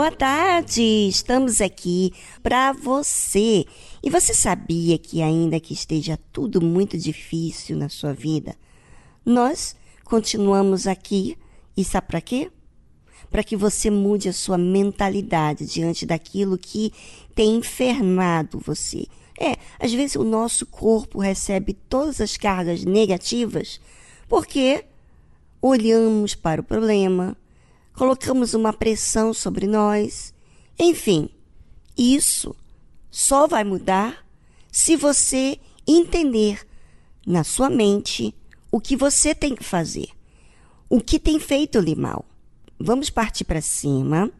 Boa tarde, estamos aqui para você. E você sabia que, ainda que esteja tudo muito difícil na sua vida, nós continuamos aqui e sabe para quê? Para que você mude a sua mentalidade diante daquilo que tem infernado você. É, às vezes o nosso corpo recebe todas as cargas negativas porque olhamos para o problema, colocamos uma pressão sobre nós. Enfim, isso só vai mudar se você entender na sua mente o que você tem que fazer, o que tem feito-lhe mal. Vamos partir para cima,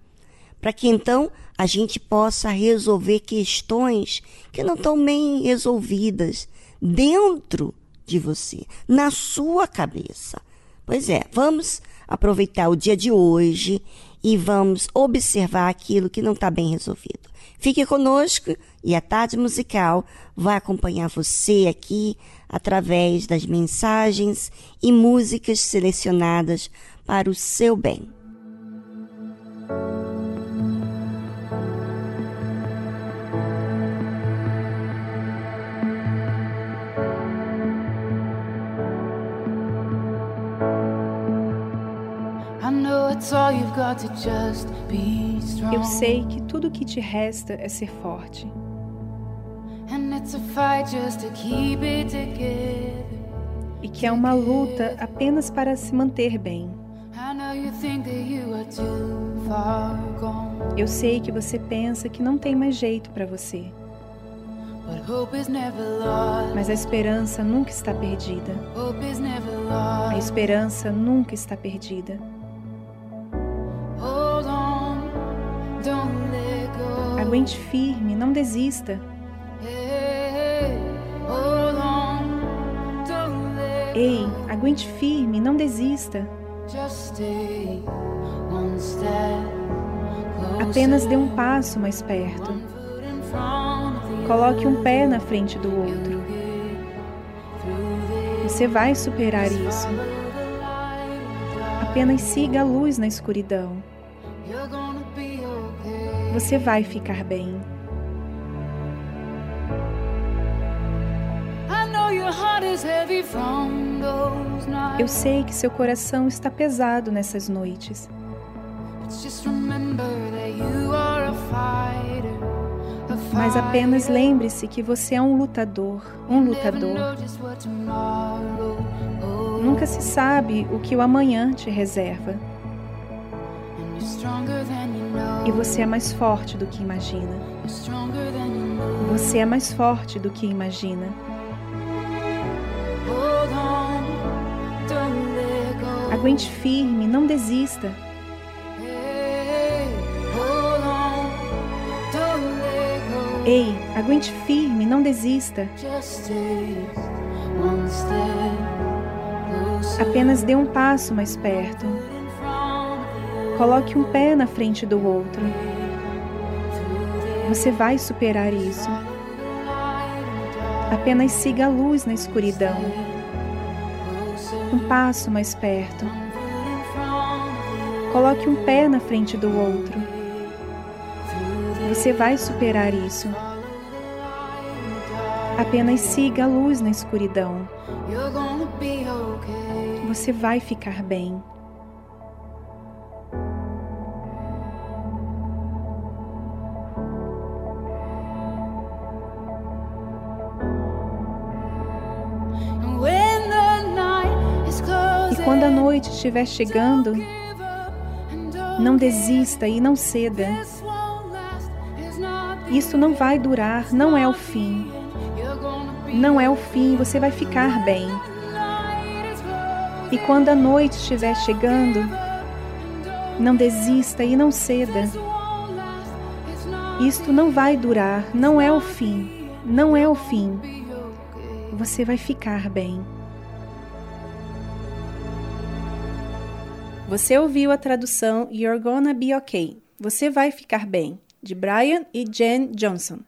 para que então a gente possa resolver questões que não estão bem resolvidas dentro de você, na sua cabeça. Pois é, vamos aproveitar o dia de hoje e vamos observar aquilo que não está bem resolvido. Fique conosco e a tarde musical vai acompanhar você aqui através das mensagens e músicas selecionadas para o seu bem. Eu sei que tudo o que te resta é ser forte. E que é uma luta apenas para se manter bem. Eu sei que você pensa que não tem mais jeito para você. Mas a esperança nunca está perdida. A esperança nunca está perdida. Aguente firme, não desista. Ei, aguente firme, não desista. Apenas dê um passo mais perto. Coloque um pé na frente do outro. Você vai superar isso. Apenas siga a luz na escuridão. Você vai ficar bem. Eu sei que seu coração está pesado nessas noites. Mas apenas lembre-se que você é um lutador, um lutador. Nunca se sabe o que o amanhã te reserva. E você é mais forte do que imagina. Você é mais forte do que imagina. Aguente firme, não desista. Ei, aguente firme, não desista. Apenas dê um passo mais perto. Coloque um pé na frente do outro. Você vai superar isso. Apenas siga a luz na escuridão. Um passo mais perto. Coloque um pé na frente do outro. Você vai superar isso. Apenas siga a luz na escuridão. Você vai ficar bem. Noite estiver chegando, não desista e não ceda. Isso não vai durar, não é o fim. Não é o fim, você vai ficar bem. E quando a noite estiver chegando, não desista e não ceda. Isto não vai durar, não é o fim, não é o fim. Você vai ficar bem. Você ouviu a tradução You're Gonna Be Okay. Você vai ficar bem, de Brian e Jen Johnson.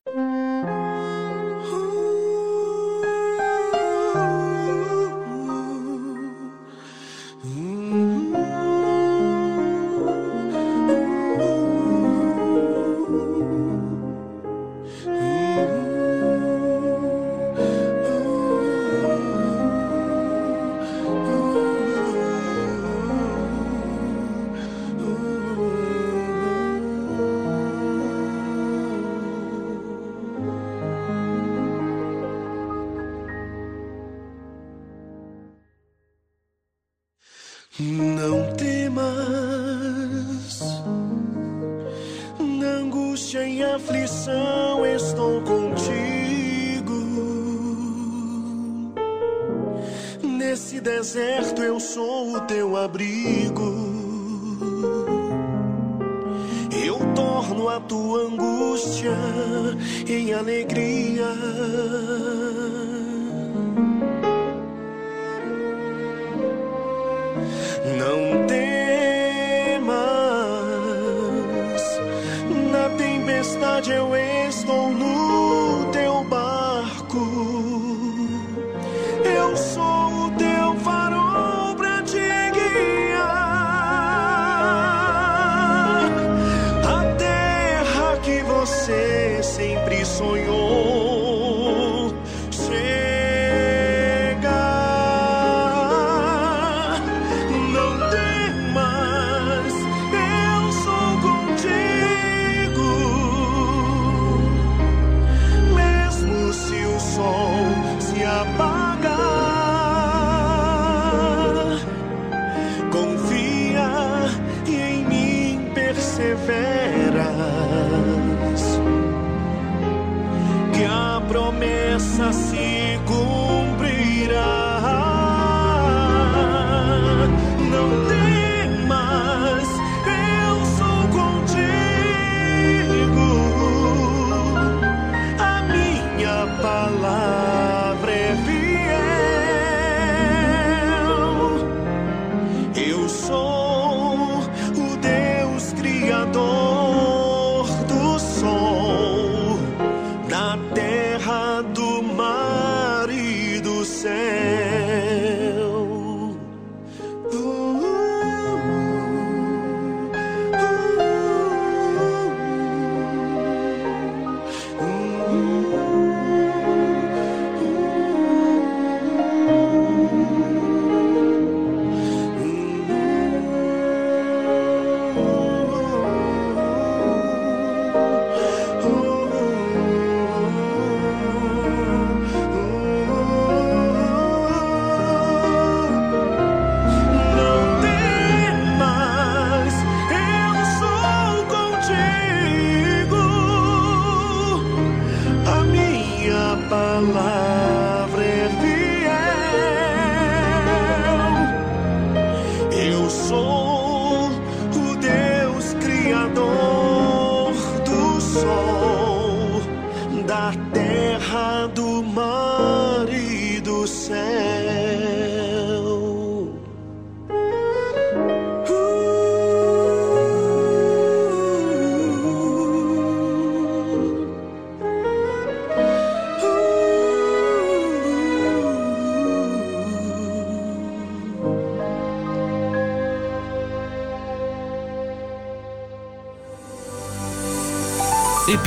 soul.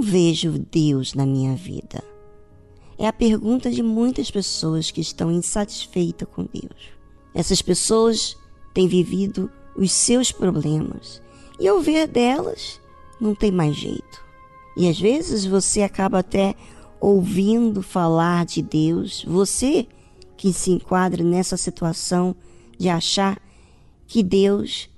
Vejo Deus na minha vida? É a pergunta de muitas pessoas que estão insatisfeitas com Deus. Essas pessoas têm vivido os seus problemas e ao ver delas, não tem mais jeito. E às vezes você acaba até ouvindo falar de Deus, você que se enquadra nessa situação de achar que Deus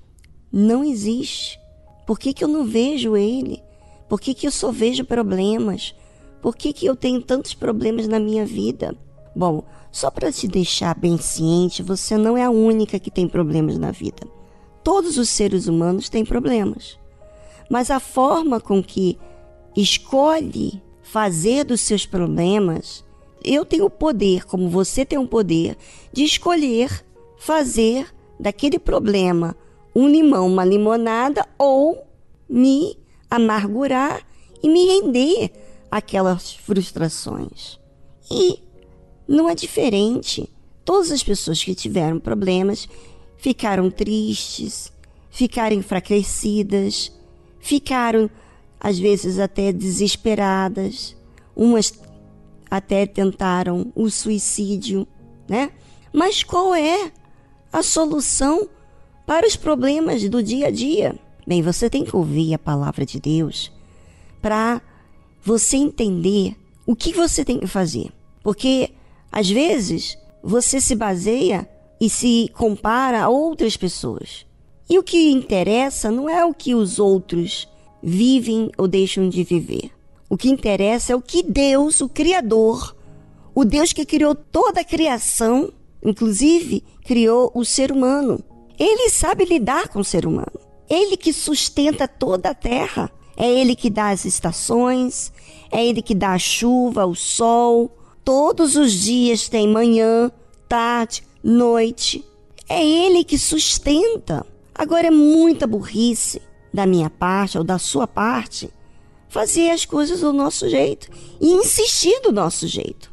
não existe. Por que, que eu não vejo Ele? Por que, que eu só vejo problemas? Por que, que eu tenho tantos problemas na minha vida? Bom, só para te deixar bem ciente, você não é a única que tem problemas na vida. Todos os seres humanos têm problemas. Mas a forma com que escolhe fazer dos seus problemas, eu tenho o poder, como você tem o poder, de escolher fazer daquele problema um limão, uma limonada ou me amargurar e me render àquelas frustrações. E não é diferente. Todas as pessoas que tiveram problemas ficaram tristes, ficaram enfraquecidas, ficaram às vezes até desesperadas, umas até tentaram o suicídio, né? Mas qual é a solução para os problemas do dia a dia? Bem, você tem que ouvir a palavra de Deus para você entender o que você tem que fazer. Porque às vezes você se baseia e se compara a outras pessoas. E o que interessa não é o que os outros vivem ou deixam de viver. O que interessa é o que Deus, o Criador, o Deus que criou toda a criação, inclusive criou o ser humano. Ele sabe lidar com o ser humano. Ele que sustenta toda a terra. É Ele que dá as estações, é Ele que dá a chuva, o sol. Todos os dias tem manhã, tarde, noite. É Ele que sustenta. Agora é muita burrice da minha parte ou da sua parte fazer as coisas do nosso jeito e insistir do nosso jeito.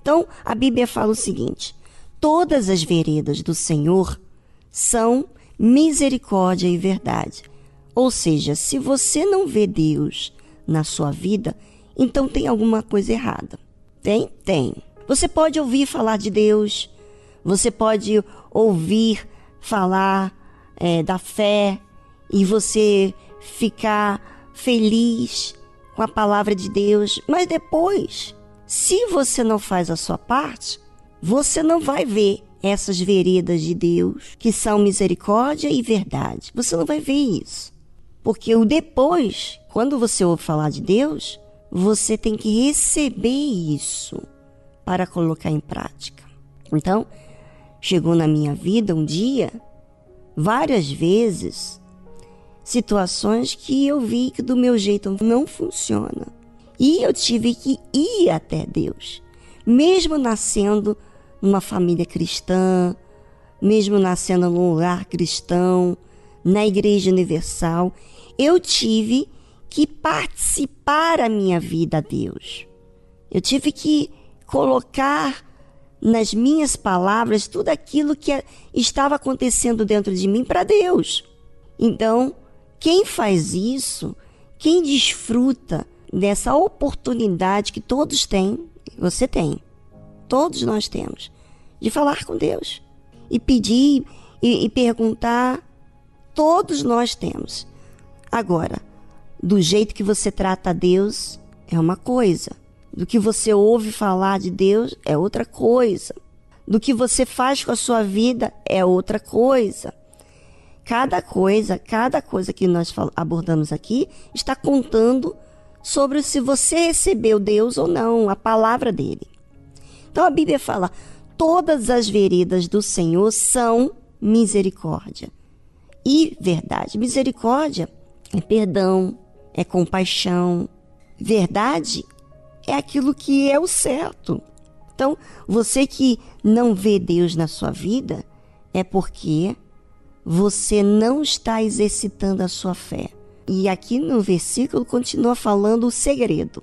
Então, a Bíblia fala o seguinte: todas as veredas do Senhor são misericórdia e verdade. Ou seja, se você não vê Deus na sua vida, então tem alguma coisa errada. Tem? Tem. Você pode ouvir falar de Deus, você pode ouvir falar é, da fé e você ficar feliz com a palavra de Deus, mas depois, se você não faz a sua parte, você não vai ver essas veredas de Deus, que são misericórdia e verdade. Você não vai ver isso. Porque o depois, quando você ouve falar de Deus, você tem que receber isso para colocar em prática. Então, chegou na minha vida um dia, várias vezes, situações que eu vi que do meu jeito não funciona. E eu tive que ir até Deus, mesmo nascendo numa família cristã, mesmo nascendo num lugar cristão, na Igreja Universal, eu tive que participar a minha vida a Deus. Eu tive que colocar nas minhas palavras tudo aquilo que estava acontecendo dentro de mim para Deus. Então, quem faz isso, quem desfruta dessa oportunidade que todos têm, você tem, todos nós temos, de falar com Deus e pedir e, e perguntar. Todos nós temos. Agora, do jeito que você trata a Deus é uma coisa. Do que você ouve falar de Deus é outra coisa. Do que você faz com a sua vida é outra coisa. Cada coisa, cada coisa que nós abordamos aqui está contando sobre se você recebeu Deus ou não, a palavra dele. Então a Bíblia fala: todas as veredas do Senhor são misericórdia e verdade. Misericórdia é perdão, é compaixão. Verdade é aquilo que é o certo. Então, você que não vê Deus na sua vida, é porque você não está exercitando a sua fé. E aqui no versículo continua falando o segredo.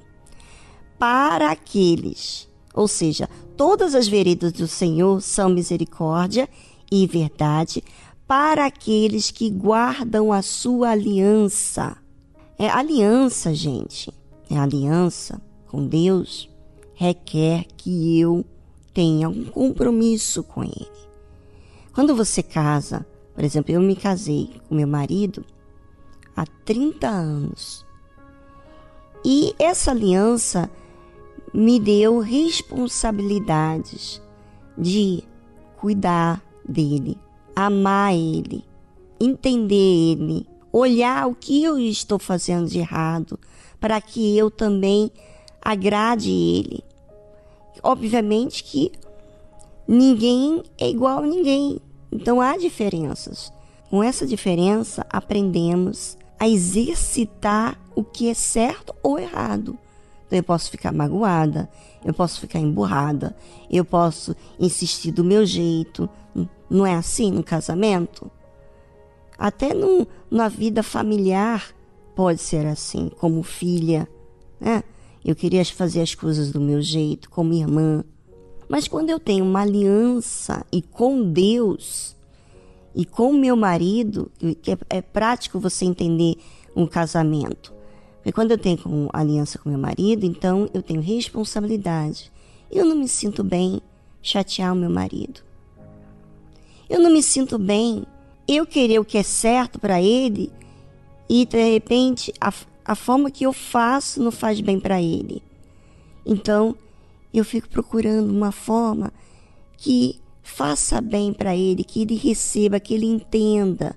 Para aqueles, ou seja, todas as veredas do Senhor são misericórdia e verdade para aqueles que guardam a sua aliança. É aliança, gente. É aliança com Deus requer que eu tenha um compromisso com Ele. Quando você casa, por exemplo, eu me casei com meu marido há 30 anos. E essa aliança me deu responsabilidades de cuidar dele, amar ele, entender ele, olhar o que eu estou fazendo de errado, para que eu também agrade ele. Obviamente que ninguém é igual a ninguém, então há diferenças. Com essa diferença, aprendemos a exercitar o que é certo ou errado. Então eu posso ficar magoada, eu posso ficar emburrada, eu posso insistir do meu jeito. Não é assim no casamento? Até na vida familiar pode ser assim, como filha, né? Eu queria fazer as coisas do meu jeito, como irmã. Mas quando eu tenho uma aliança e com Deus e com meu marido, é, é prático você entender um casamento. Porque quando eu tenho aliança com meu marido, então eu tenho responsabilidade. Eu não me sinto bem chatear o meu marido. Eu não me sinto bem eu querer o que é certo para ele e de repente a, a forma que eu faço não faz bem para ele. Então eu fico procurando uma forma que faça bem para ele, que ele receba, que ele entenda.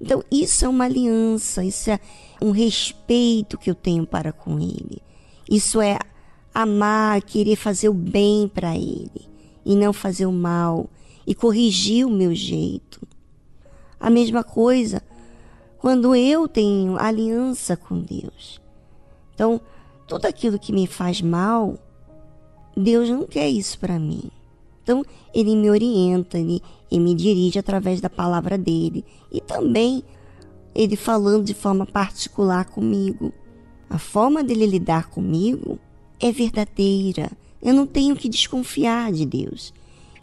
Então isso é uma aliança, isso é um respeito que eu tenho para com ele. Isso é amar, querer fazer o bem para ele e não fazer o mal e corrigir o meu jeito. A mesma coisa quando eu tenho aliança com Deus. Então, tudo aquilo que me faz mal, Deus não quer isso para mim. Então, ele me orienta, ele me dirige através da palavra dele e também ele falando de forma particular comigo. A forma dele lidar comigo é verdadeira. Eu não tenho que desconfiar de Deus.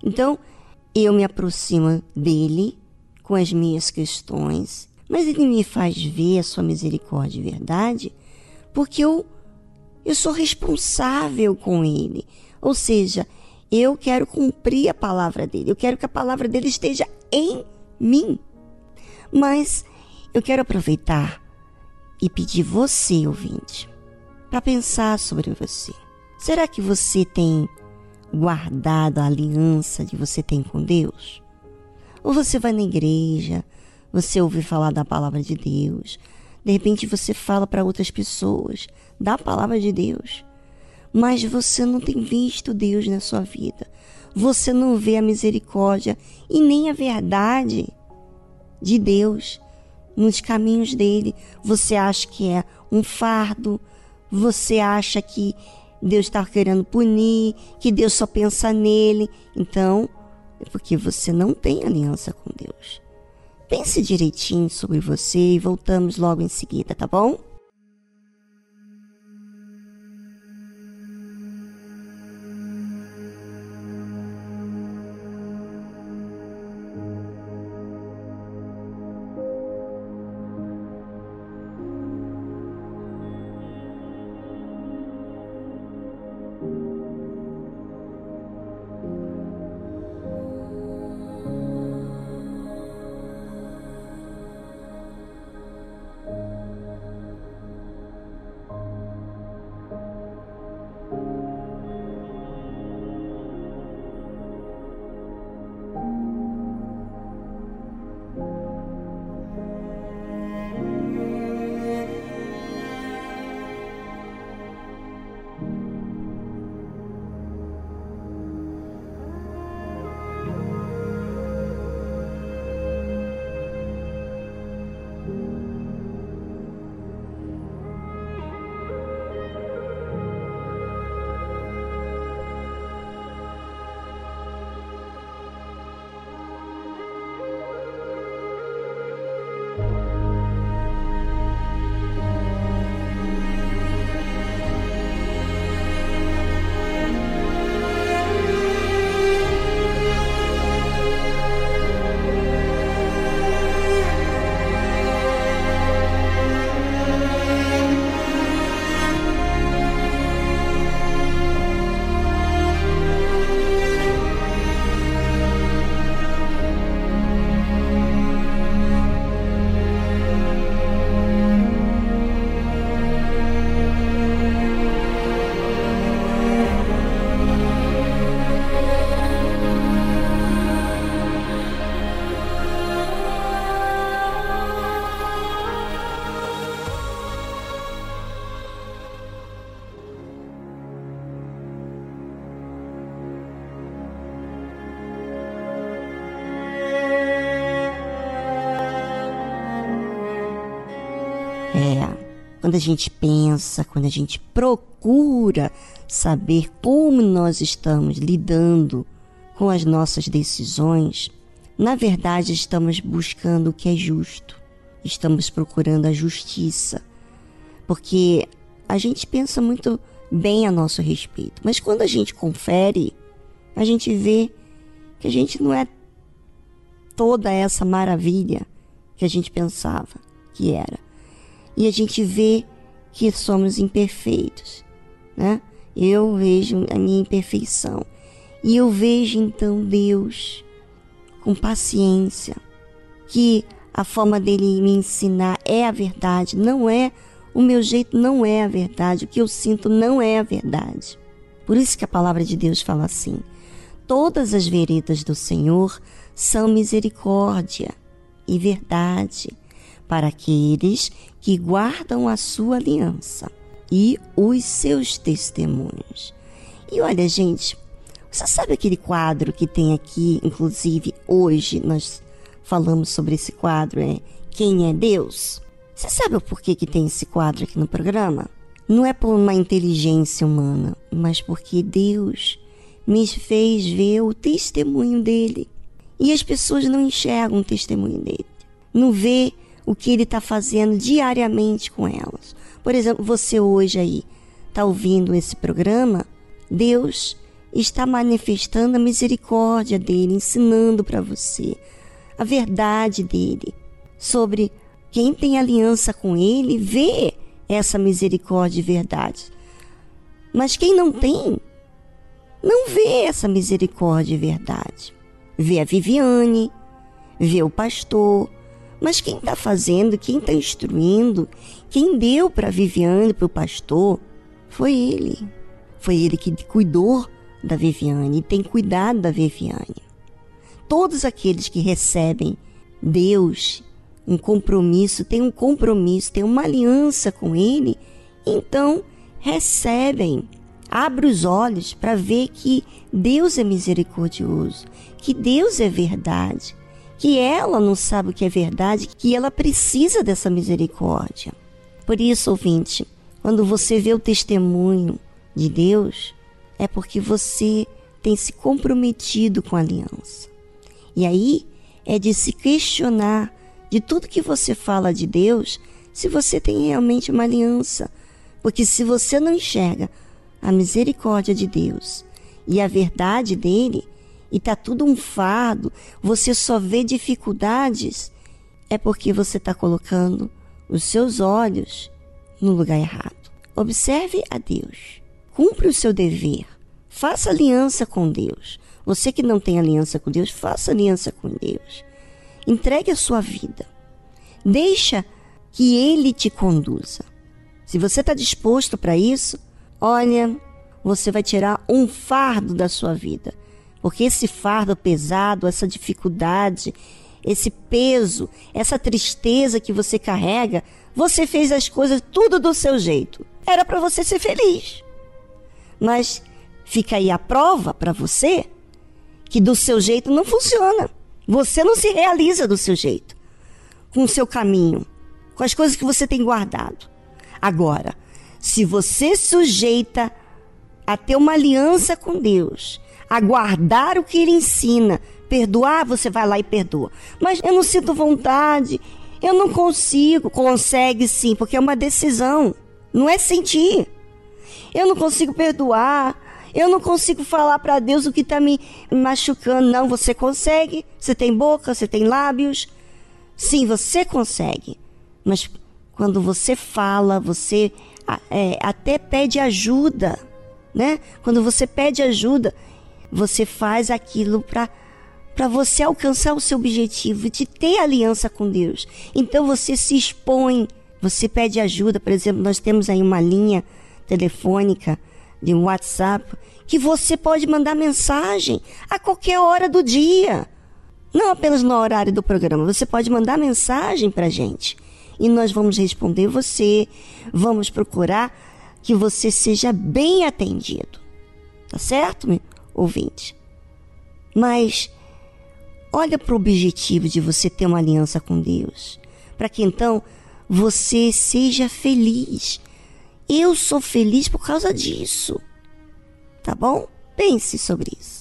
Então, eu me aproximo dele com as minhas questões, mas ele me faz ver a sua misericórdia verdade, porque eu, eu sou responsável com ele. Ou seja, eu quero cumprir a palavra dele, eu quero que a palavra dele esteja em mim. Mas eu quero aproveitar e pedir você, ouvinte, para pensar sobre você. Será que você tem guardado a aliança que você tem com Deus? Ou você vai na igreja, você ouve falar da palavra de Deus, de repente você fala para outras pessoas da palavra de Deus, mas você não tem visto Deus na sua vida. Você não vê a misericórdia e nem a verdade de Deus nos caminhos dele. Você acha que é um fardo, você acha que Deus está querendo punir, que Deus só pensa nele. Então, é porque você não tem aliança com Deus. Pense direitinho sobre você e voltamos logo em seguida, tá bom? Quando a gente pensa, quando a gente procura saber como nós estamos lidando com as nossas decisões, na verdade estamos buscando o que é justo. Estamos procurando a justiça. Porque a gente pensa muito bem a nosso respeito, mas quando a gente confere, a gente vê que a gente não é toda essa maravilha que a gente pensava que era e a gente vê que somos imperfeitos, né? Eu vejo a minha imperfeição e eu vejo então Deus com paciência, que a forma dele me ensinar é a verdade, não é o meu jeito não é a verdade, o que eu sinto não é a verdade. Por isso que a palavra de Deus fala assim: todas as veredas do Senhor são misericórdia e verdade para aqueles que guardam a sua aliança e os seus testemunhos. E olha, gente, você sabe aquele quadro que tem aqui, inclusive hoje nós falamos sobre esse quadro, é Quem é Deus? Você sabe o porquê que tem esse quadro aqui no programa? Não é por uma inteligência humana, mas porque Deus me fez ver o testemunho dele. E as pessoas não enxergam o testemunho dele. Não vê o que ele está fazendo diariamente com elas. Por exemplo, você hoje aí está ouvindo esse programa, Deus está manifestando a misericórdia dele, ensinando para você a verdade dele sobre quem tem aliança com ele, vê essa misericórdia e verdade. Mas quem não tem, não vê essa misericórdia e verdade. Vê a Viviane, vê o pastor, mas quem está fazendo, quem está instruindo, quem deu para Viviane, para o pastor, foi ele. Foi ele que cuidou da Viviane e tem cuidado da Viviane. Todos aqueles que recebem Deus, um compromisso, tem um compromisso, tem uma aliança com Ele, então recebem. Abre os olhos para ver que Deus é misericordioso, que Deus é verdade, que ela não sabe o que é verdade, que ela precisa dessa misericórdia. Por isso, ouvinte, quando você vê o testemunho de Deus, é porque você tem se comprometido com a aliança. E aí é de se questionar de tudo que você fala de Deus, se você tem realmente uma aliança. Porque se você não enxerga a misericórdia de Deus e a verdade dele, e tá tudo um fardo, você só vê dificuldades, é porque você está colocando os seus olhos no lugar errado. Observe a Deus. Cumpre o seu dever. Faça aliança com Deus. Você que não tem aliança com Deus, faça aliança com Deus. Entregue a sua vida. Deixa que Ele te conduza. Se você está disposto para isso, olha, você vai tirar um fardo da sua vida. Porque esse fardo pesado, essa dificuldade, esse peso, essa tristeza que você carrega, você fez as coisas tudo do seu jeito. Era para você ser feliz. Mas fica aí a prova para você que do seu jeito não funciona. Você não se realiza do seu jeito, com o seu caminho, com as coisas que você tem guardado. Agora, se você sujeita a ter uma aliança com Deus, aguardar o que ele ensina. Perdoar, você vai lá e perdoa. Mas eu não sinto vontade, eu não consigo. Consegue sim, porque é uma decisão. Não é sentir. Eu não consigo perdoar. Eu não consigo falar para Deus o que está me machucando. Não, você consegue. Você tem boca, você tem lábios. Sim, você consegue. Mas quando você fala, você é, até pede ajuda, né? Quando você pede ajuda, você faz aquilo para para você alcançar o seu objetivo de ter aliança com Deus. Então você se expõe, você pede ajuda, por exemplo, nós temos aí uma linha telefônica de WhatsApp que você pode mandar mensagem a qualquer hora do dia. Não apenas no horário do programa, você pode mandar mensagem para gente e nós vamos responder você, vamos procurar que você seja bem atendido. Tá certo? Ouvinte. Mas olha para o objetivo de você ter uma aliança com Deus, para que então você seja feliz. Eu sou feliz por causa disso. Tá bom? Pense sobre isso.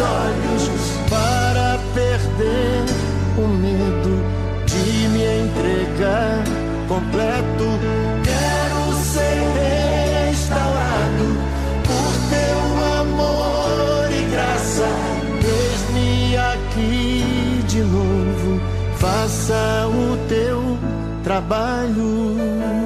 Olhos para perder o medo de me entregar completo. Quero ser restaurado por teu amor e graça. Eis-me aqui de novo, faça o teu trabalho.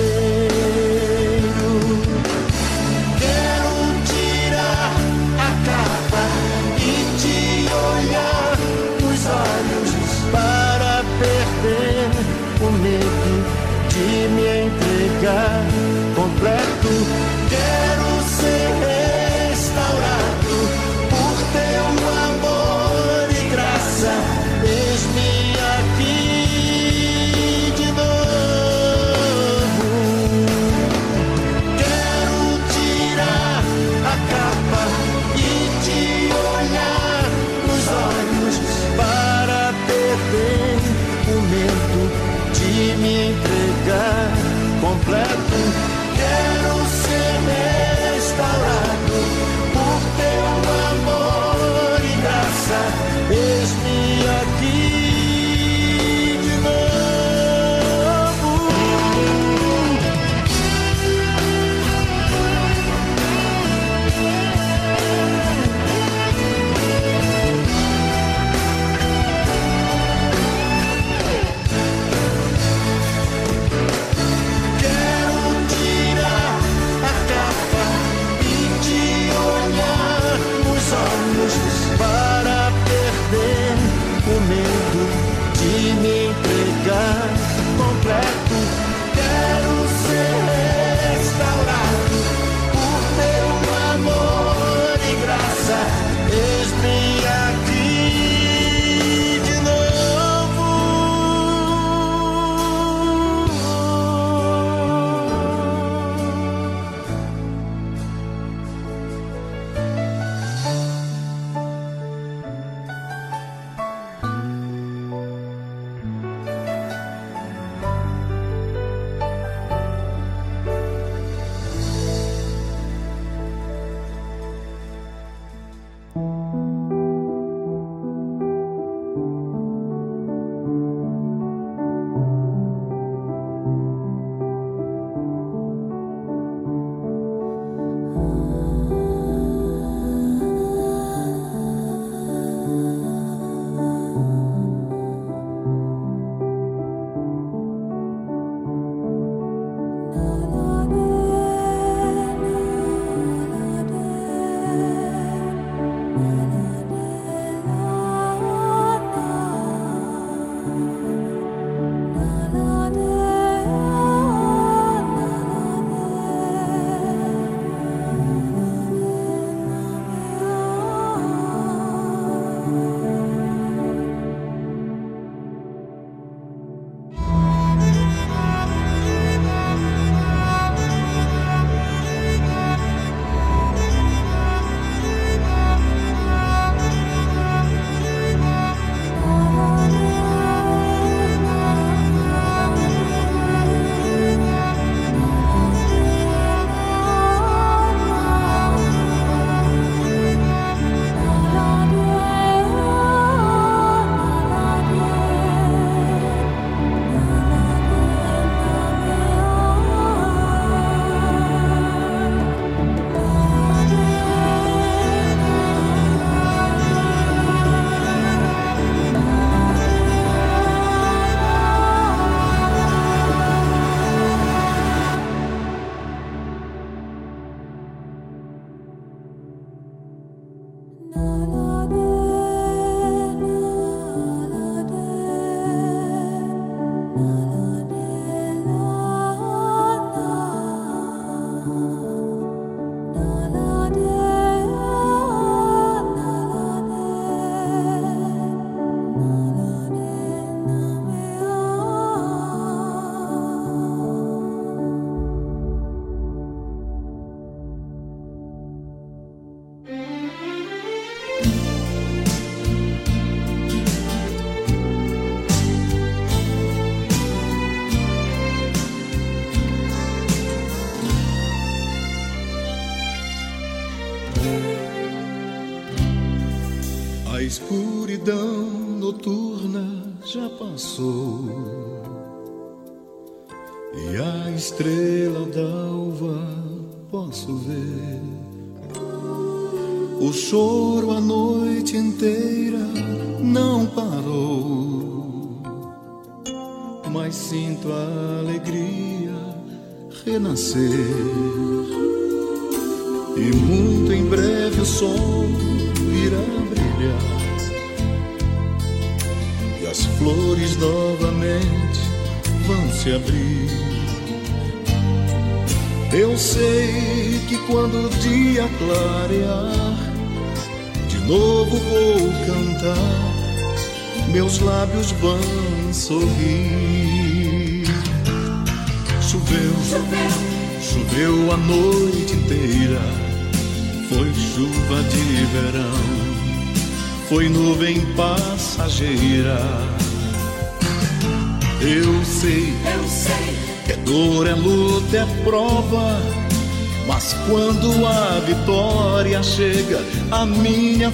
De me entregar completo. Quero ser restaurado por teu amor e graça. Eis-me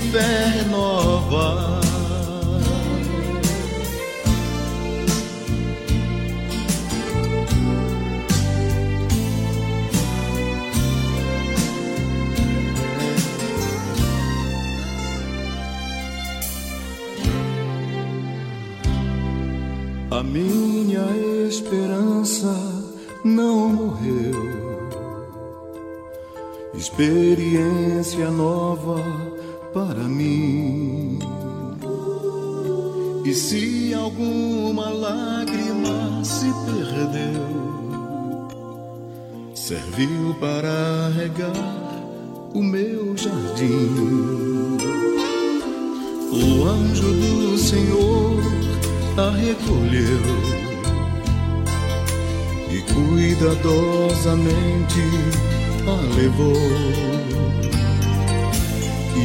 minha jardim. O anjo do Senhor a recolheu e cuidadosamente a levou.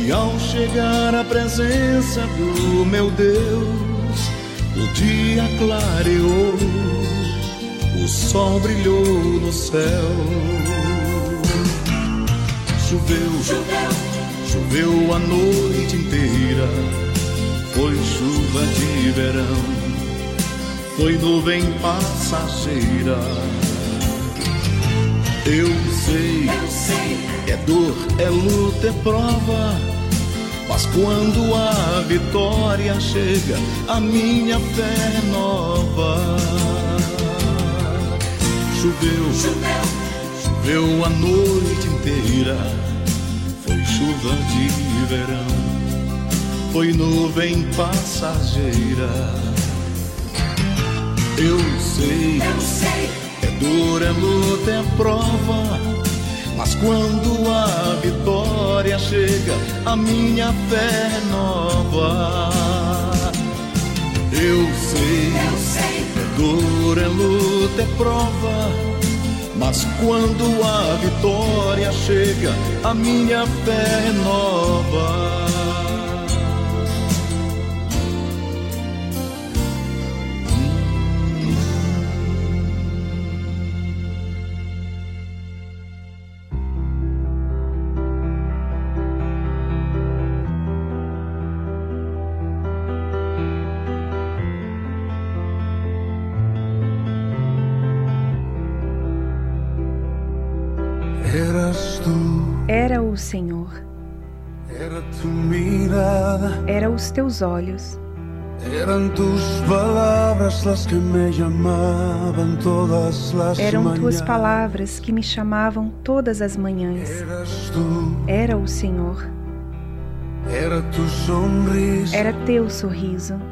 E ao chegar à presença do meu Deus, o dia clareou, o sol brilhou no céu. Choveu, choveu, a noite inteira, foi chuva de verão foi nuvem passageira. Eu sei, eu sei, é dor, é luta, é prova. Mas quando a vitória chega, a minha fé é nova. Choveu, choveu, choveu a noite inteira. Chuva de verão, foi nuvem passageira. Eu sei, eu sei, é dor, é luta, é prova. Mas quando a vitória chega, a minha fé é nova. Eu sei, eu sei, é dor, é luta, é prova. Mas quando a vitória chega, a minha fé é nova. o Senhor. Era os teus olhos. Eram tuas palavras as que me chamavam todas as Eram tuas palavras que me chamavam todas as manhãs. Era o Senhor. Era teu sorriso.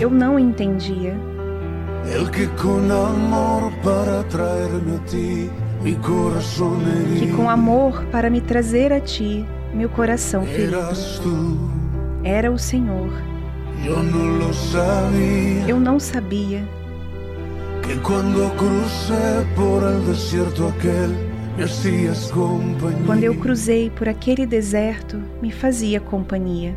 Eu não entendia. Que com amor para me trazer a ti, meu coração ferido. Era o Senhor. Eu não sabia. Que quando crucei por el desierto aquel quando eu cruzei por aquele deserto, me fazia companhia.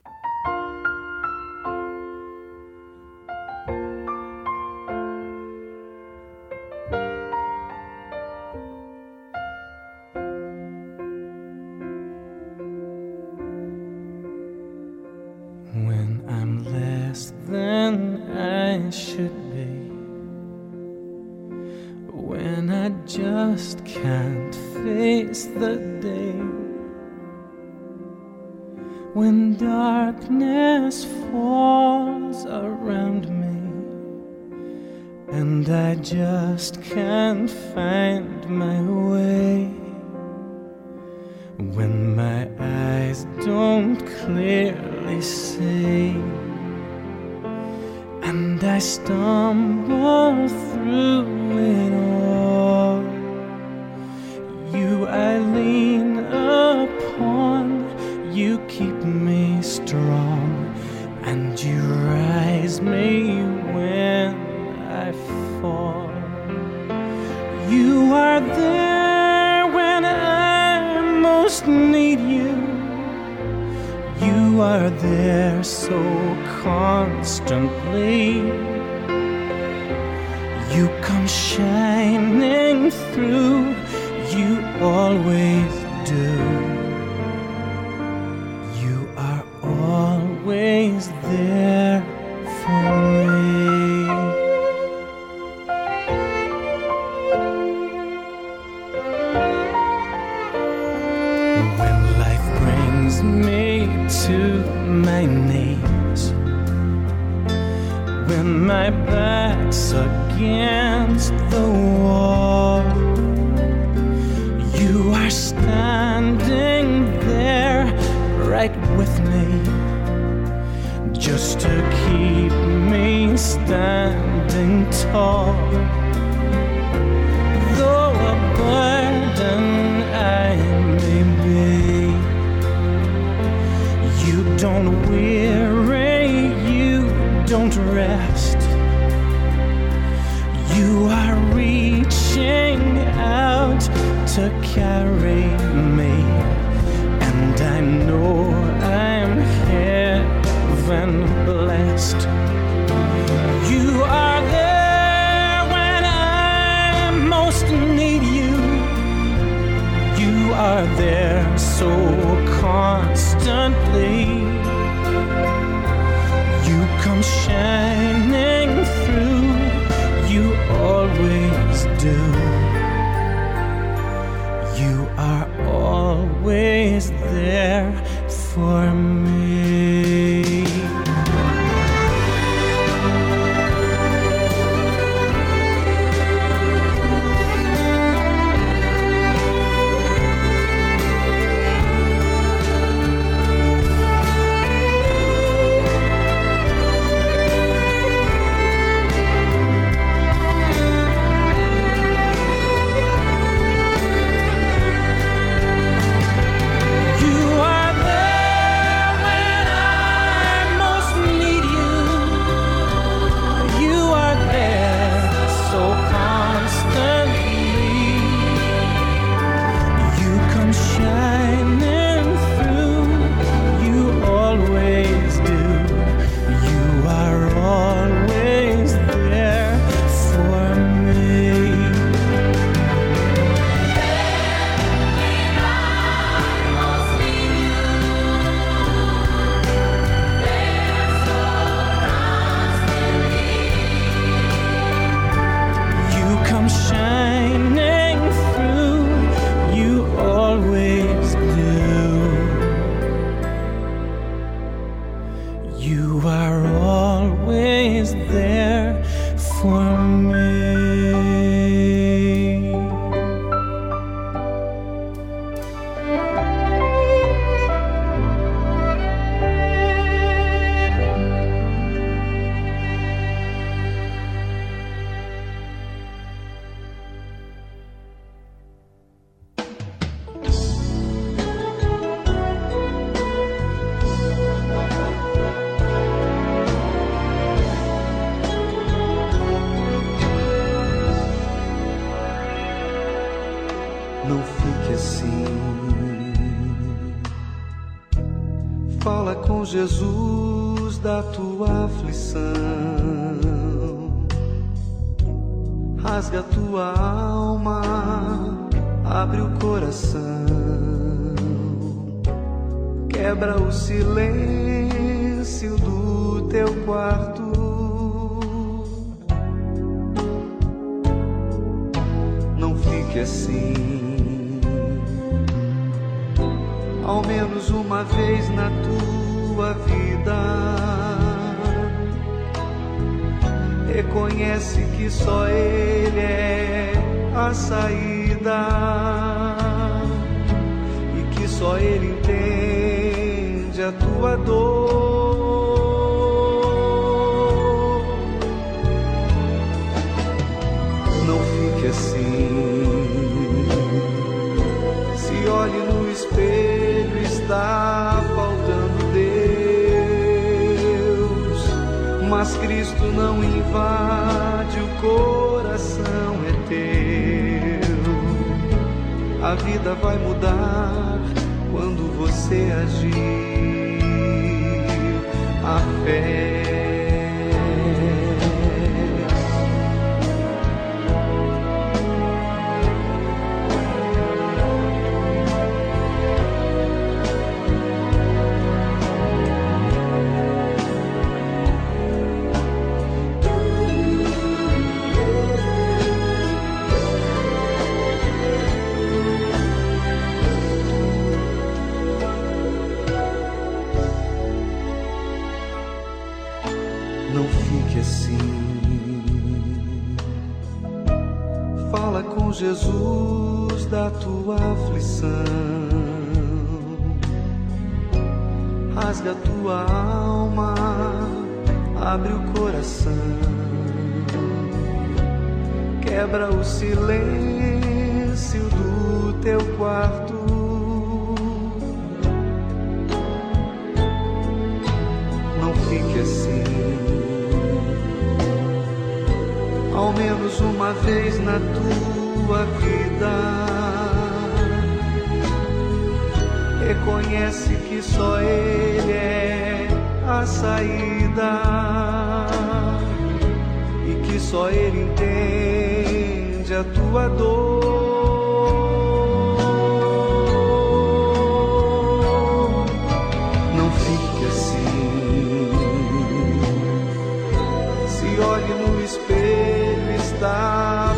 most need you. You are there so constantly. You come shining through, you always do. O silêncio do teu quarto. Não fique assim. Ao menos uma vez na tua vida. Reconhece que só Ele é a saída e que só Ele a tua dor. Não fique assim. Se olhe no espelho, está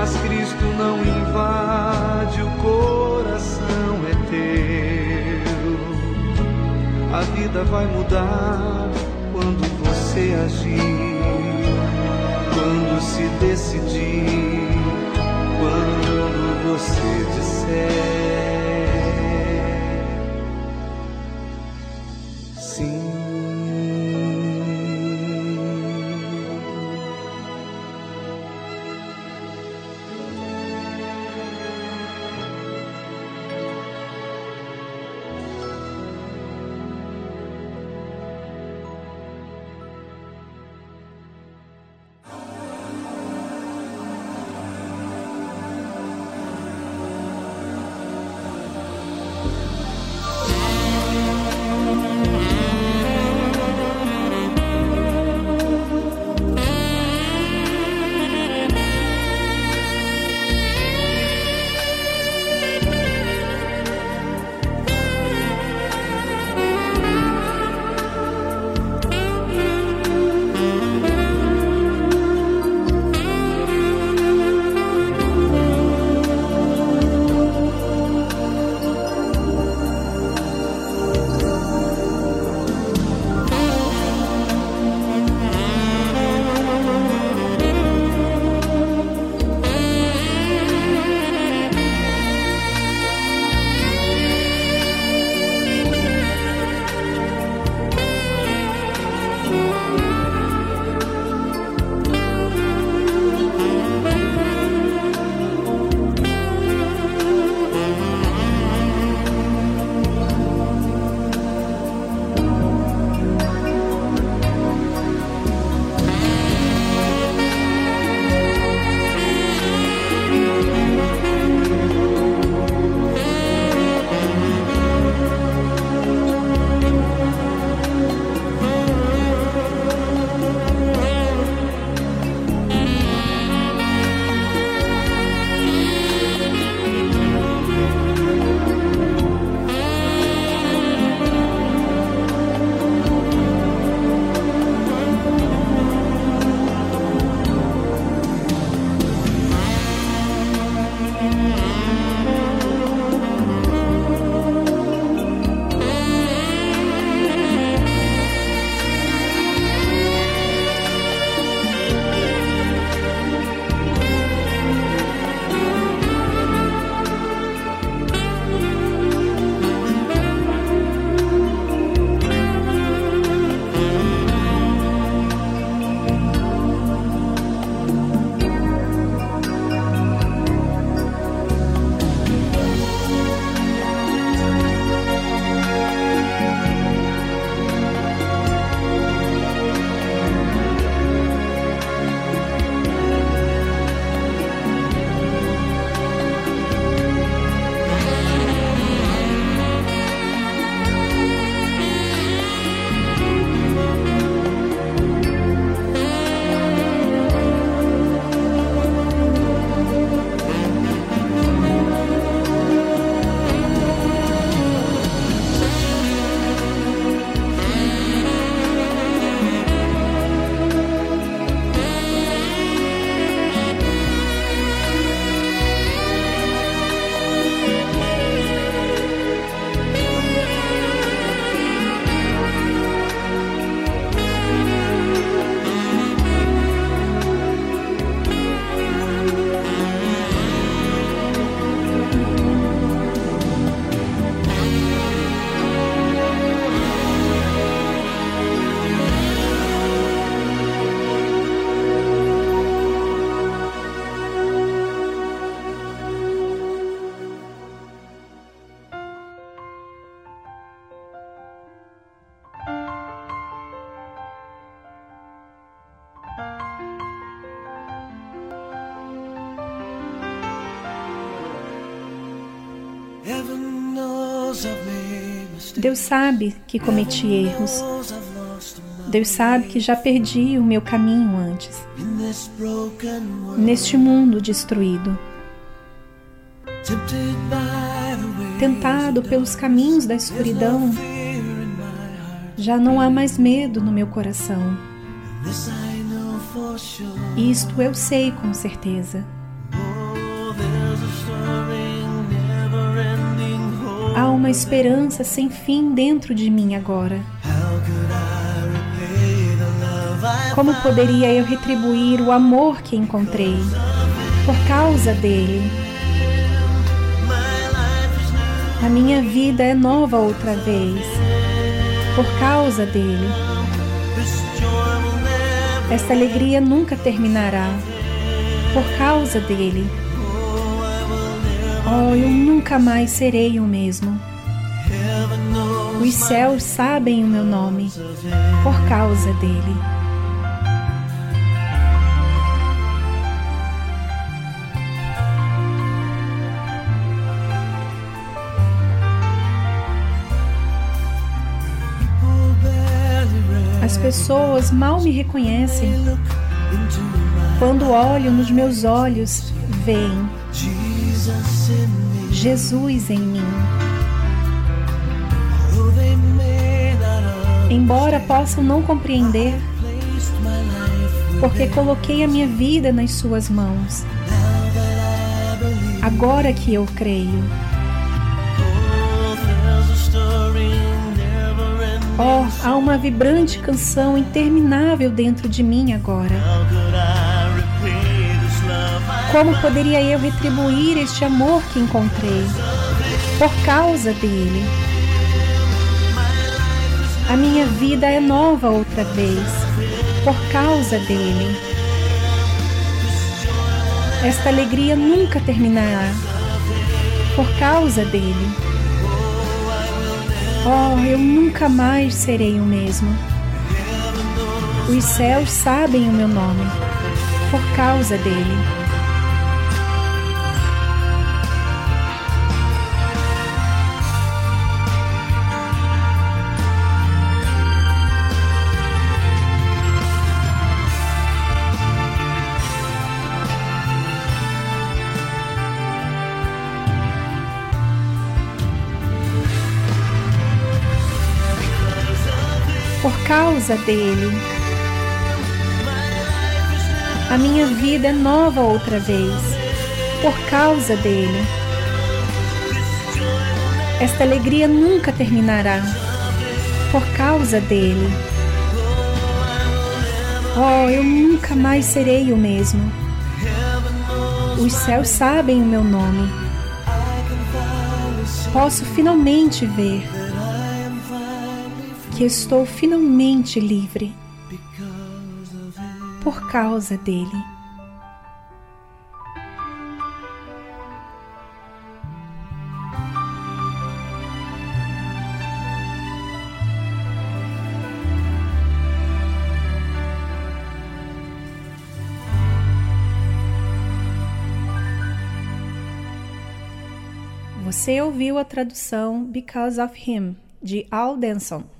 mas Cristo não invade, o coração é teu. A vida vai mudar quando você agir, decidir, quando você disser. Deus sabe que cometi erros. Deus sabe que já perdi o meu caminho antes. Neste mundo destruído. Tentado pelos caminhos da escuridão, já não há mais medo no meu coração. Isto eu sei com certeza. Uma esperança sem fim dentro de mim agora. Como poderia eu retribuir o amor que encontrei por causa dele? A minha vida é nova outra vez por causa dele. Esta alegria nunca terminará por causa dele. Oh, eu nunca mais serei o mesmo. Os céus sabem o meu nome por causa dele. As pessoas mal me reconhecem. Quando olho nos meus olhos, veem Jesus em mim. Embora possam não compreender, porque coloquei a minha vida nas Suas mãos. Agora que eu creio. Oh, há uma vibrante canção interminável dentro de mim agora. Como poderia eu retribuir este amor que encontrei? Por causa dele. A minha vida é nova outra vez, por causa dele. Esta alegria nunca terminará, por causa dele. Oh, eu nunca mais serei o mesmo. Os céus sabem o meu nome, por causa dele. Causa dele. A minha vida é nova outra vez, por causa dele. Esta alegria nunca terminará, por causa dele. Oh, eu nunca mais serei o mesmo. Os céus sabem o meu nome. Posso finalmente ver que estou finalmente livre por causa dele. Você ouviu a tradução Because of Him, de Al Denson.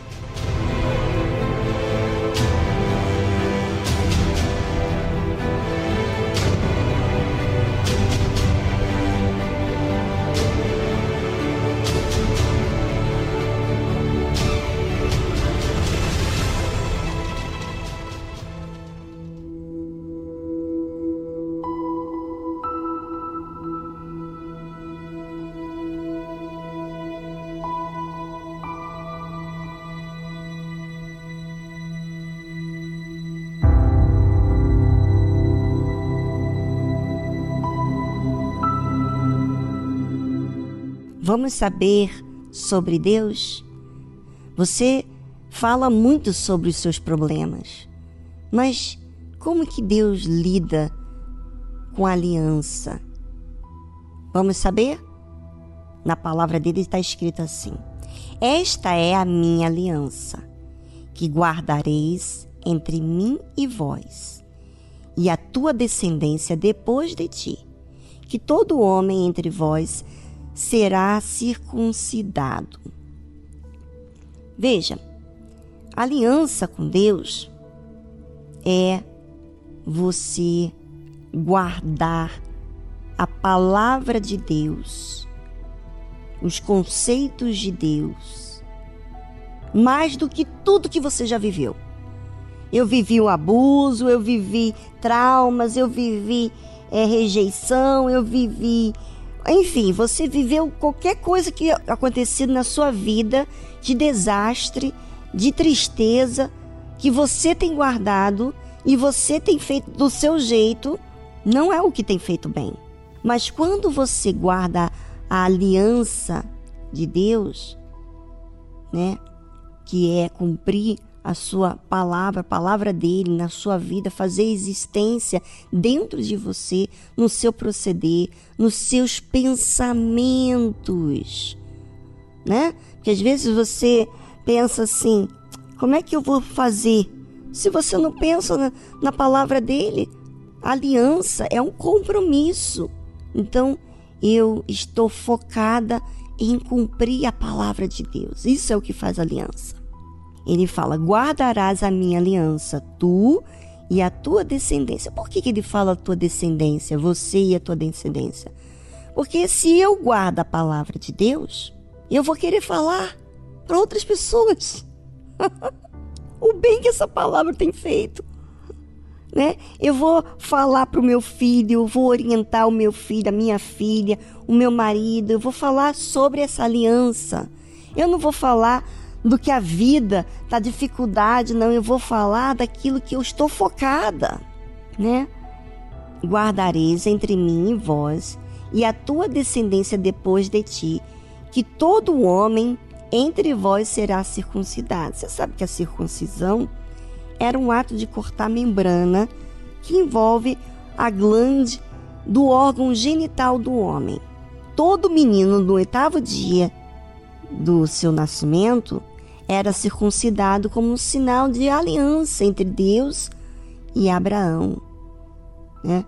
Vamos saber sobre Deus? Você fala muito sobre os seus problemas, mas como que Deus lida com a aliança? Vamos saber? Na palavra dele está escrito assim: Esta é a minha aliança, que guardareis entre mim e vós, e a tua descendência depois de ti, que todo homem entre vós será circuncidado. Veja, aliança com Deus é você guardar a palavra de Deus, os conceitos de Deus, mais do que tudo que você já viveu. Eu vivi o abuso, eu vivi traumas, eu vivi é, rejeição, eu vivi. Enfim, você viveu qualquer coisa que acontecido na sua vida de desastre, de tristeza, que você tem guardado e você tem feito do seu jeito, não é o que tem feito bem. Mas quando você guarda a aliança de Deus, né, que é cumprir a sua palavra, a palavra dele na sua vida, fazer existência dentro de você, no seu proceder, nos seus pensamentos, né? Porque às vezes você pensa assim: como é que eu vou fazer? Se você não pensa na, na palavra dele, aliança é um compromisso. Então, eu estou focada em cumprir a palavra de Deus. Isso é o que faz aliança. Ele fala: guardarás a minha aliança, tu e a tua descendência. Por que, que ele fala a tua descendência, você e a tua descendência? Porque se eu guardo a palavra de Deus, eu vou querer falar para outras pessoas o bem que essa palavra tem feito. Né? Eu vou falar para o meu filho, eu vou orientar o meu filho, a minha filha, o meu marido, eu vou falar sobre essa aliança. Eu não vou falar do que a vida, da dificuldade, não, eu vou falar daquilo que eu estou focada, né? Guardareis entre mim e vós e a tua descendência depois de ti, que todo homem entre vós será circuncidado. Você sabe que a circuncisão era um ato de cortar membrana que envolve a glande do órgão genital do homem. Todo menino no oitavo dia do seu nascimento era circuncidado como um sinal de aliança entre Deus e Abraão. Né?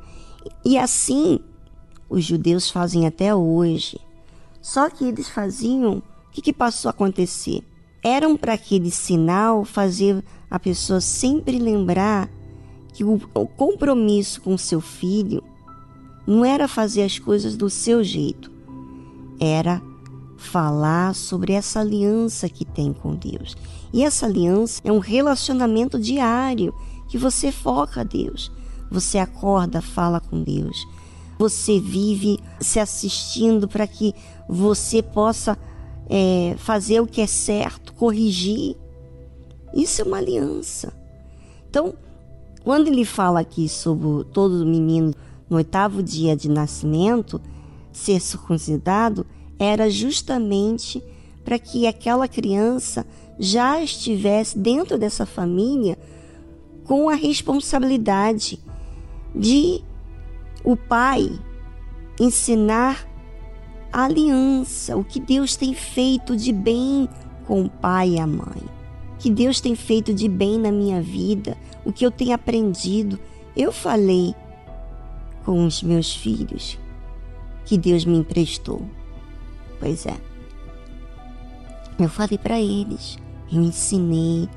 E assim os judeus fazem até hoje. Só que eles faziam que, que passou a acontecer? Eram para aquele sinal fazer a pessoa sempre lembrar que o, o compromisso com seu filho não era fazer as coisas do seu jeito, era falar sobre essa aliança que tem com Deus. E essa aliança é um relacionamento diário que você foca a Deus. Você acorda, fala com Deus. Você vive se assistindo para que você possa é, fazer o que é certo, corrigir. Isso é uma aliança. Então, quando ele fala aqui sobre todo menino no oitavo dia de nascimento ser circuncidado, era justamente para que aquela criança já estivesse dentro dessa família com a responsabilidade de o pai ensinar a aliança, o que Deus tem feito de bem com o pai e a mãe. Que Deus tem feito de bem na minha vida, o que eu tenho aprendido. Eu falei com os meus filhos que Deus me emprestou. Pois é. Eu falei para eles, eu ensinei.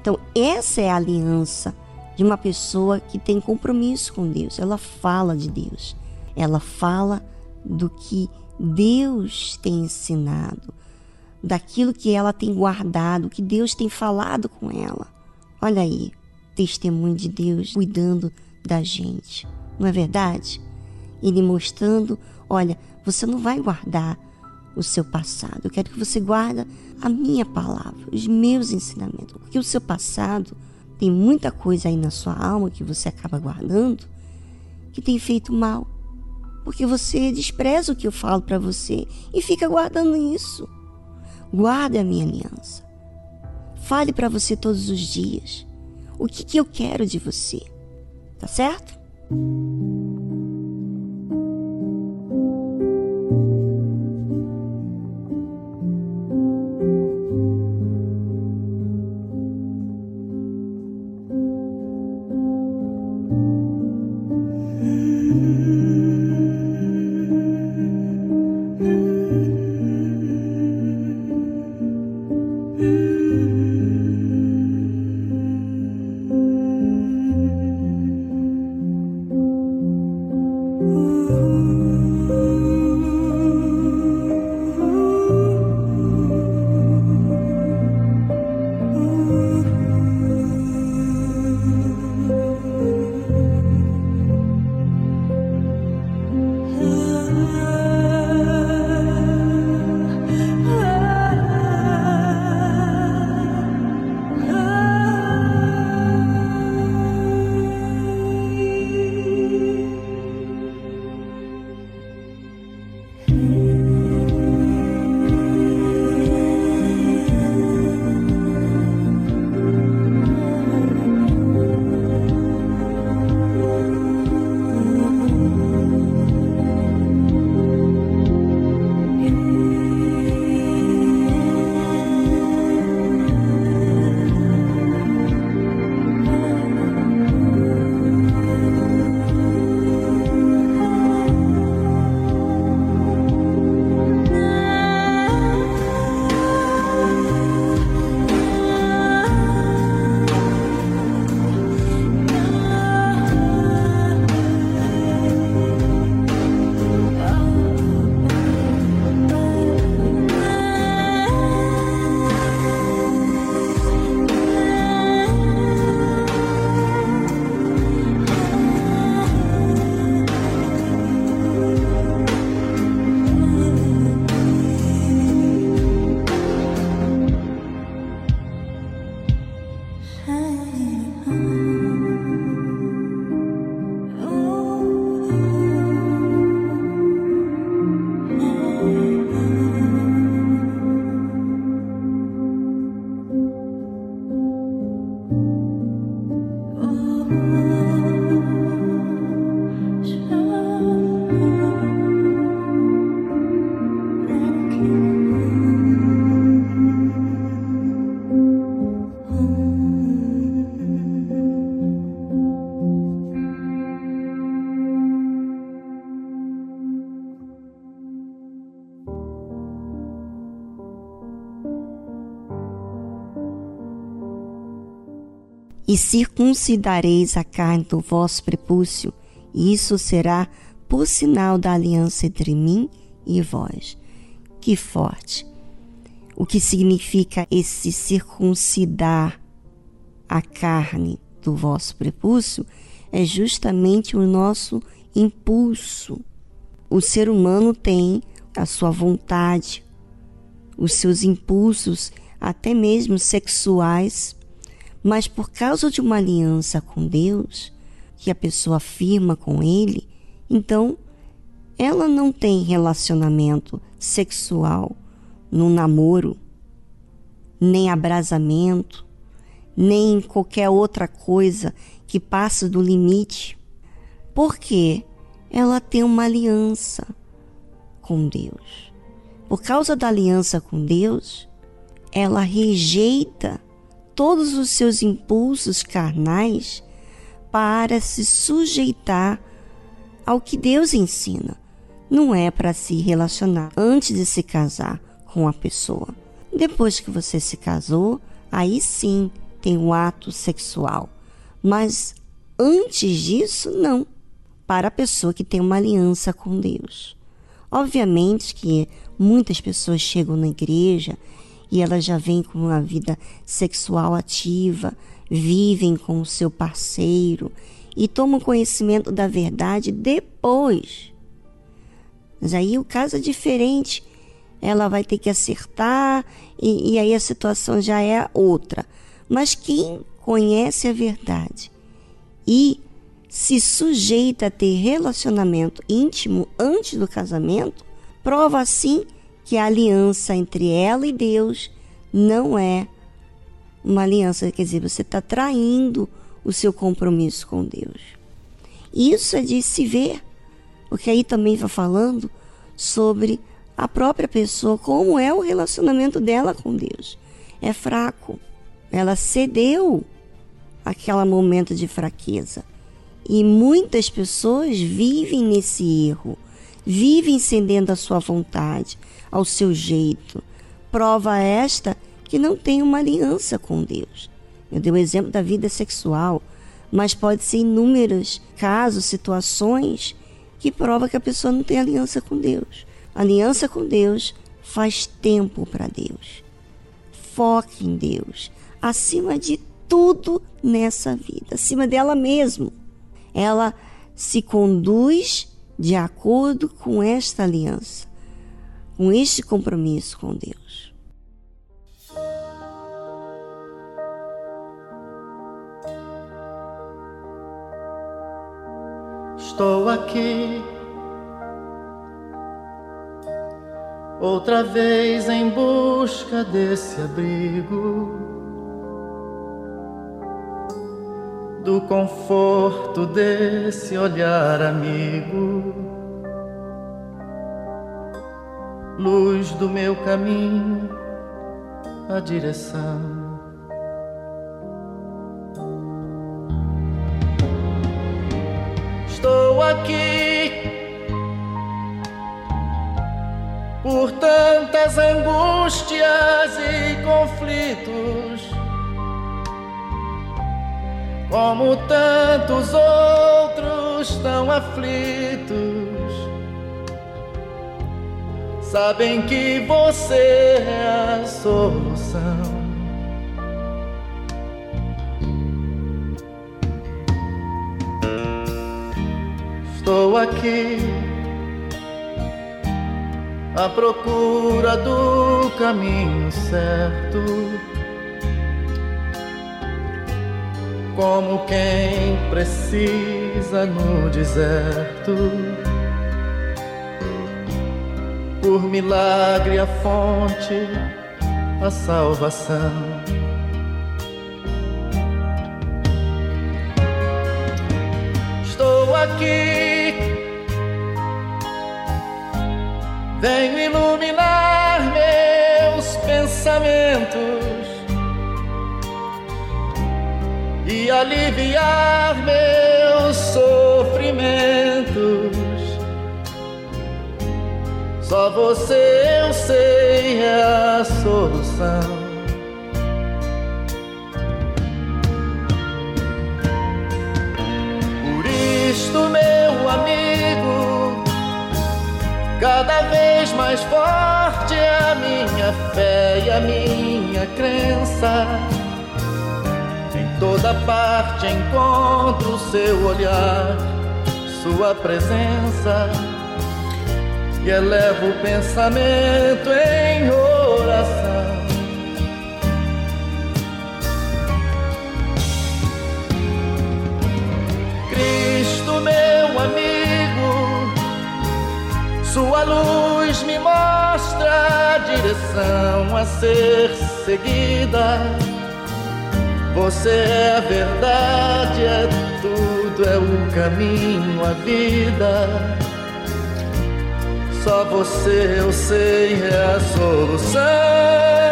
Então, essa é a aliança de uma pessoa que tem compromisso com Deus. Ela fala de Deus. Ela fala do que Deus tem ensinado, daquilo que ela tem guardado, que Deus tem falado com ela. Olha aí, testemunho de Deus cuidando da gente, não é verdade? Ele mostrando: olha, você não vai guardar o seu passado, eu quero que você guarde a minha palavra, os meus ensinamentos, porque o seu passado tem muita coisa aí na sua alma que você acaba guardando que tem feito mal porque você despreza o que eu falo para você e fica guardando isso. Guarde a minha aliança. Fale para você todos os dias o que, que eu quero de você. Tá certo? E circuncidareis a carne do vosso prepúcio, e isso será por sinal da aliança entre mim e vós. Que forte! O que significa esse circuncidar a carne do vosso prepúcio é justamente o nosso impulso. O ser humano tem a sua vontade, os seus impulsos, até mesmo sexuais, mas por causa de uma aliança com Deus, que a pessoa firma com Ele, então ela não tem relacionamento sexual no namoro, nem abrasamento, nem qualquer outra coisa que passe do limite, porque ela tem uma aliança com Deus. Por causa da aliança com Deus, ela rejeita todos os seus impulsos carnais para se sujeitar ao que Deus ensina. Não é para se relacionar antes de se casar com a pessoa. Depois que você se casou, aí sim tem o um ato sexual. Mas antes disso, não. Para a pessoa que tem uma aliança com Deus. Obviamente que muitas pessoas chegam na igreja e elas já vêm com uma vida sexual ativa, vivem com o seu parceiro e tomam conhecimento da verdade depois. Mas aí o caso é diferente. Ela vai ter que acertar e, e aí a situação já é outra. Mas quem conhece a verdade e se sujeita a ter relacionamento íntimo antes do casamento, prova assim que a aliança entre ela e Deus não é uma aliança, quer dizer, você está traindo o seu compromisso com Deus. Isso é de se ver, porque aí também vai falando sobre a própria pessoa, como é o relacionamento dela com Deus. É fraco. Ela cedeu aquele momento de fraqueza. E muitas pessoas vivem nesse erro, vivem cedendo à sua vontade, ao seu jeito. Prova esta que não tem uma aliança com Deus. Eu dei o exemplo da vida sexual, mas pode ser inúmeros casos, situações que prova que a pessoa não tem aliança com Deus. Aliança com Deus faz tempo para Deus. Foque em Deus, acima de tudo nessa vida, acima dela mesmo. Ela se conduz de acordo com esta aliança, com este compromisso com Deus. Estou aqui. Outra vez em busca desse abrigo, do conforto desse olhar amigo, luz do meu caminho, a direção. estou aqui por tantas angústias e conflitos, como tantos outros tão aflitos. Sabem que você é a solução. Estou aqui à procura do caminho certo. Como quem precisa no deserto. Por milagre a fonte, a salvação. aqui. Venho iluminar meus pensamentos e aliviar meus sofrimentos. Só você eu sei é a solução. Cada vez mais forte é a minha fé e a minha crença. Em toda parte encontro seu olhar, sua presença. E elevo o pensamento em oração. Cristo, meu amigo sua luz me mostra a direção a ser seguida. Você é a verdade, é tudo, é o caminho, a vida. Só você eu sei é a solução.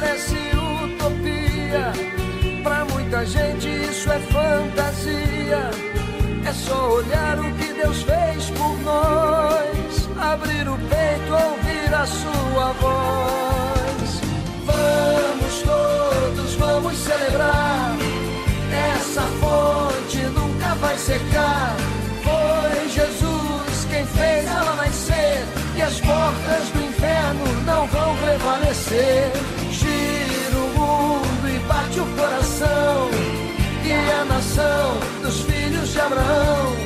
Parece utopia, pra muita gente isso é fantasia. É só olhar o que Deus fez por nós, abrir o peito sua voz. Vamos todos, vamos celebrar. Essa fonte nunca vai secar. Foi Jesus quem fez ela nascer. E as portas do inferno não vão prevalecer. Nação dos filhos de Abraão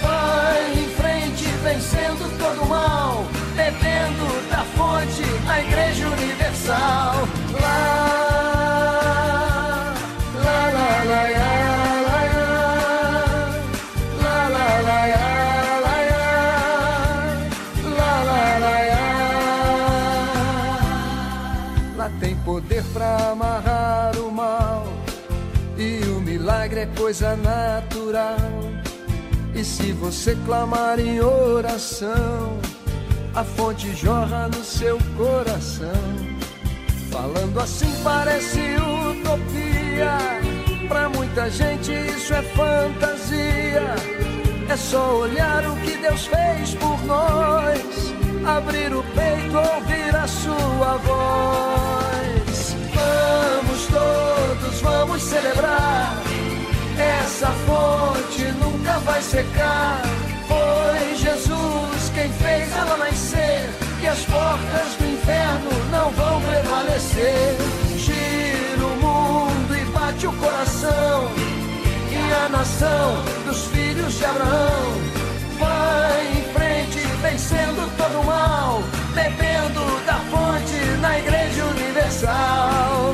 vai em frente, vencendo todo mal bebendo da fonte na Igreja Universal. Coisa natural. E se você clamar em oração, a fonte jorra no seu coração. Falando assim parece utopia. Pra muita gente isso é fantasia. É só olhar o que Deus fez por nós. Abrir o peito, ouvir a sua voz. Vamos todos, vamos celebrar. Essa fonte nunca vai secar. Foi Jesus quem fez ela nascer. Que as portas do inferno não vão prevalecer. Gira o mundo e bate o coração. E a nação dos filhos de Abraão vai em frente, vencendo todo o mal. Bebendo da fonte na Igreja Universal.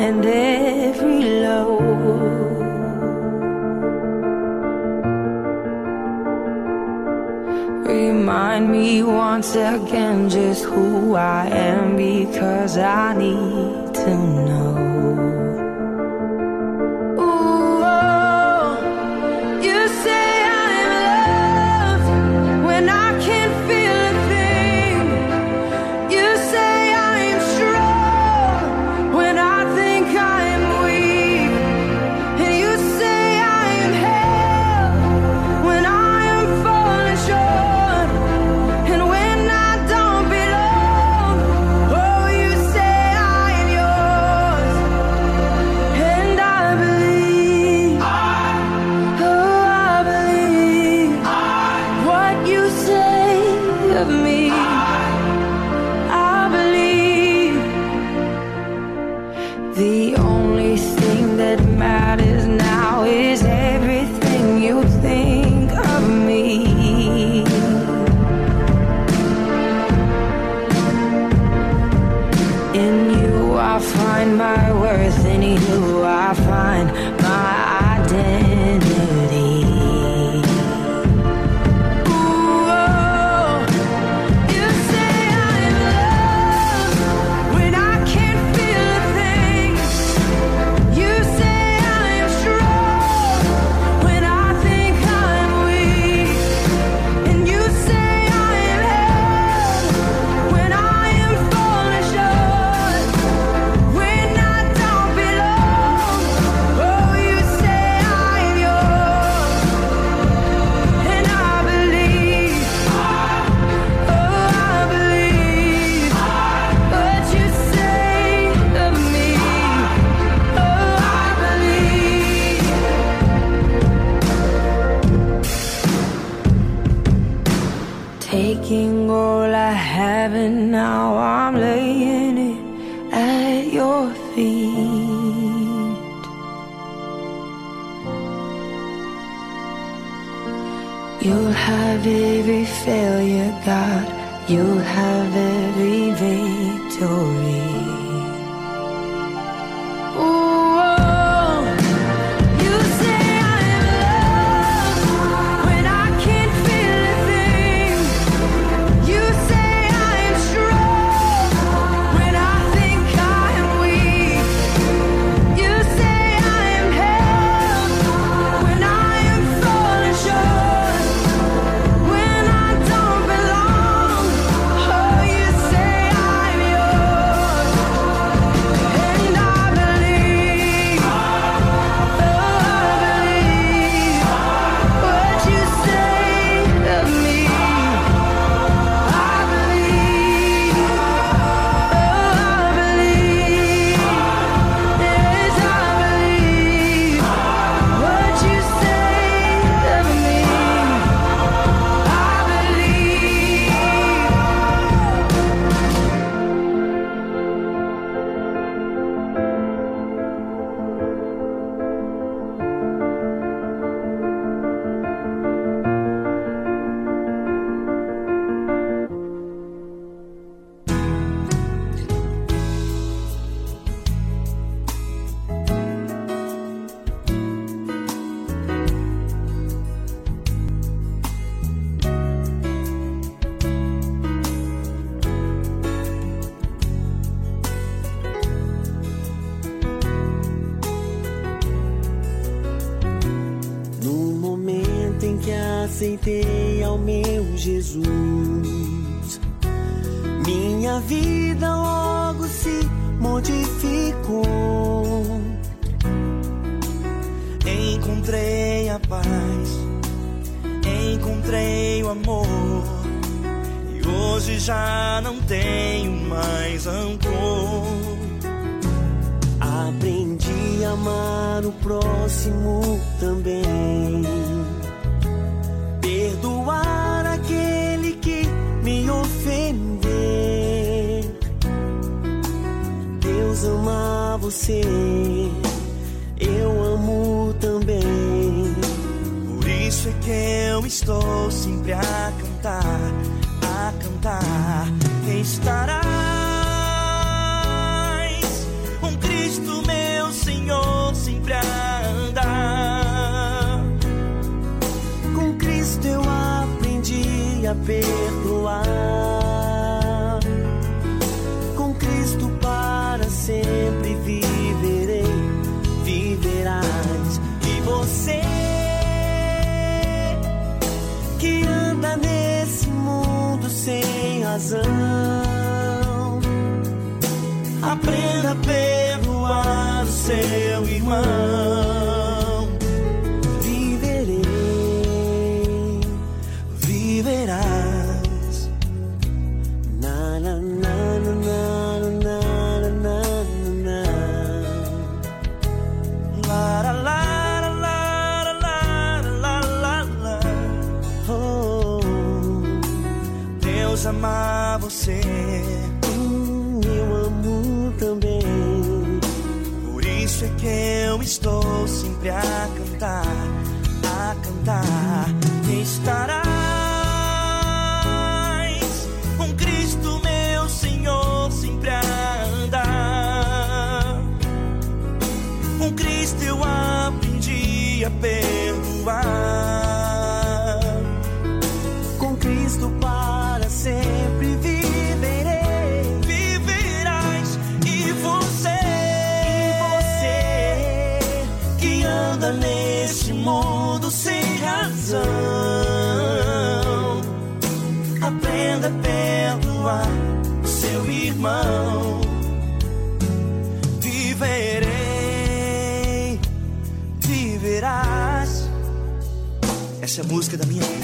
and every low? Remind me once again just who I am because I need to know. música é da minha vida.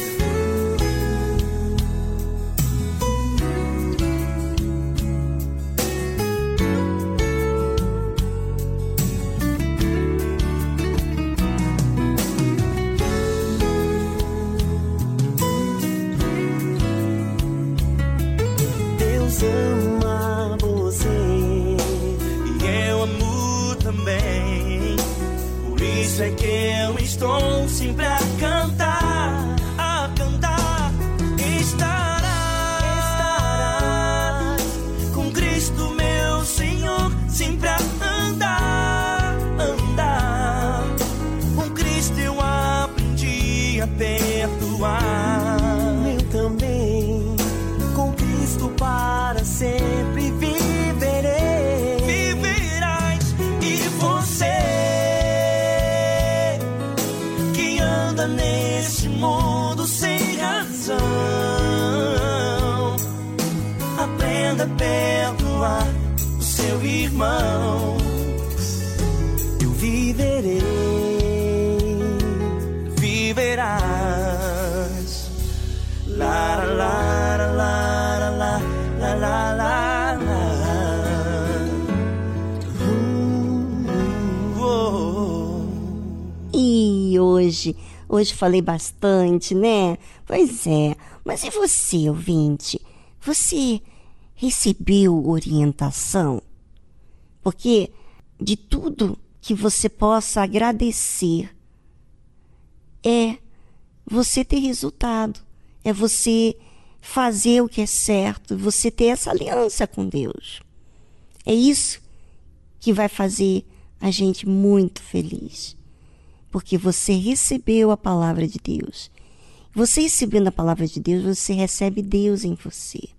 Hoje, falei bastante, né? Pois é. Mas e você, ouvinte? Você recebeu orientação? Porque de tudo que você possa agradecer é você ter resultado, é você fazer o que é certo, você ter essa aliança com Deus. É isso que vai fazer a gente muito feliz. Porque você recebeu a palavra de Deus. Você recebendo a palavra de Deus, você recebe Deus em você.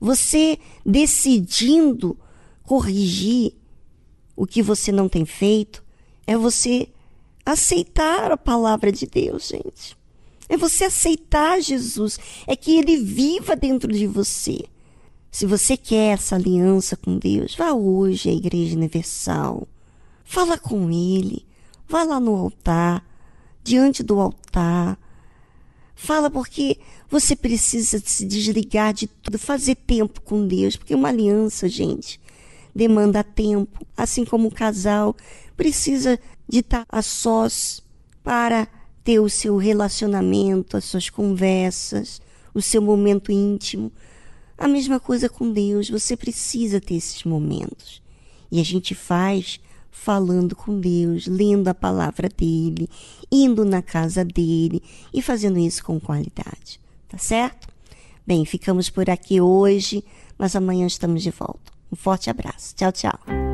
Você decidindo corrigir o que você não tem feito, é você aceitar a palavra de Deus, gente. É você aceitar Jesus, é que ele viva dentro de você. Se você quer essa aliança com Deus, vá hoje à Igreja Universal. Fala com ele. Vá lá no altar, diante do altar. Fala porque você precisa se desligar de tudo, fazer tempo com Deus, porque uma aliança, gente, demanda tempo, assim como um casal precisa de estar a sós para ter o seu relacionamento, as suas conversas, o seu momento íntimo. A mesma coisa com Deus, você precisa ter esses momentos. E a gente faz falando com Deus, lendo a palavra dele, indo na casa dele e fazendo isso com qualidade. Tá certo? Bem, ficamos por aqui hoje, mas amanhã estamos de volta. Um forte abraço. Tchau, tchau.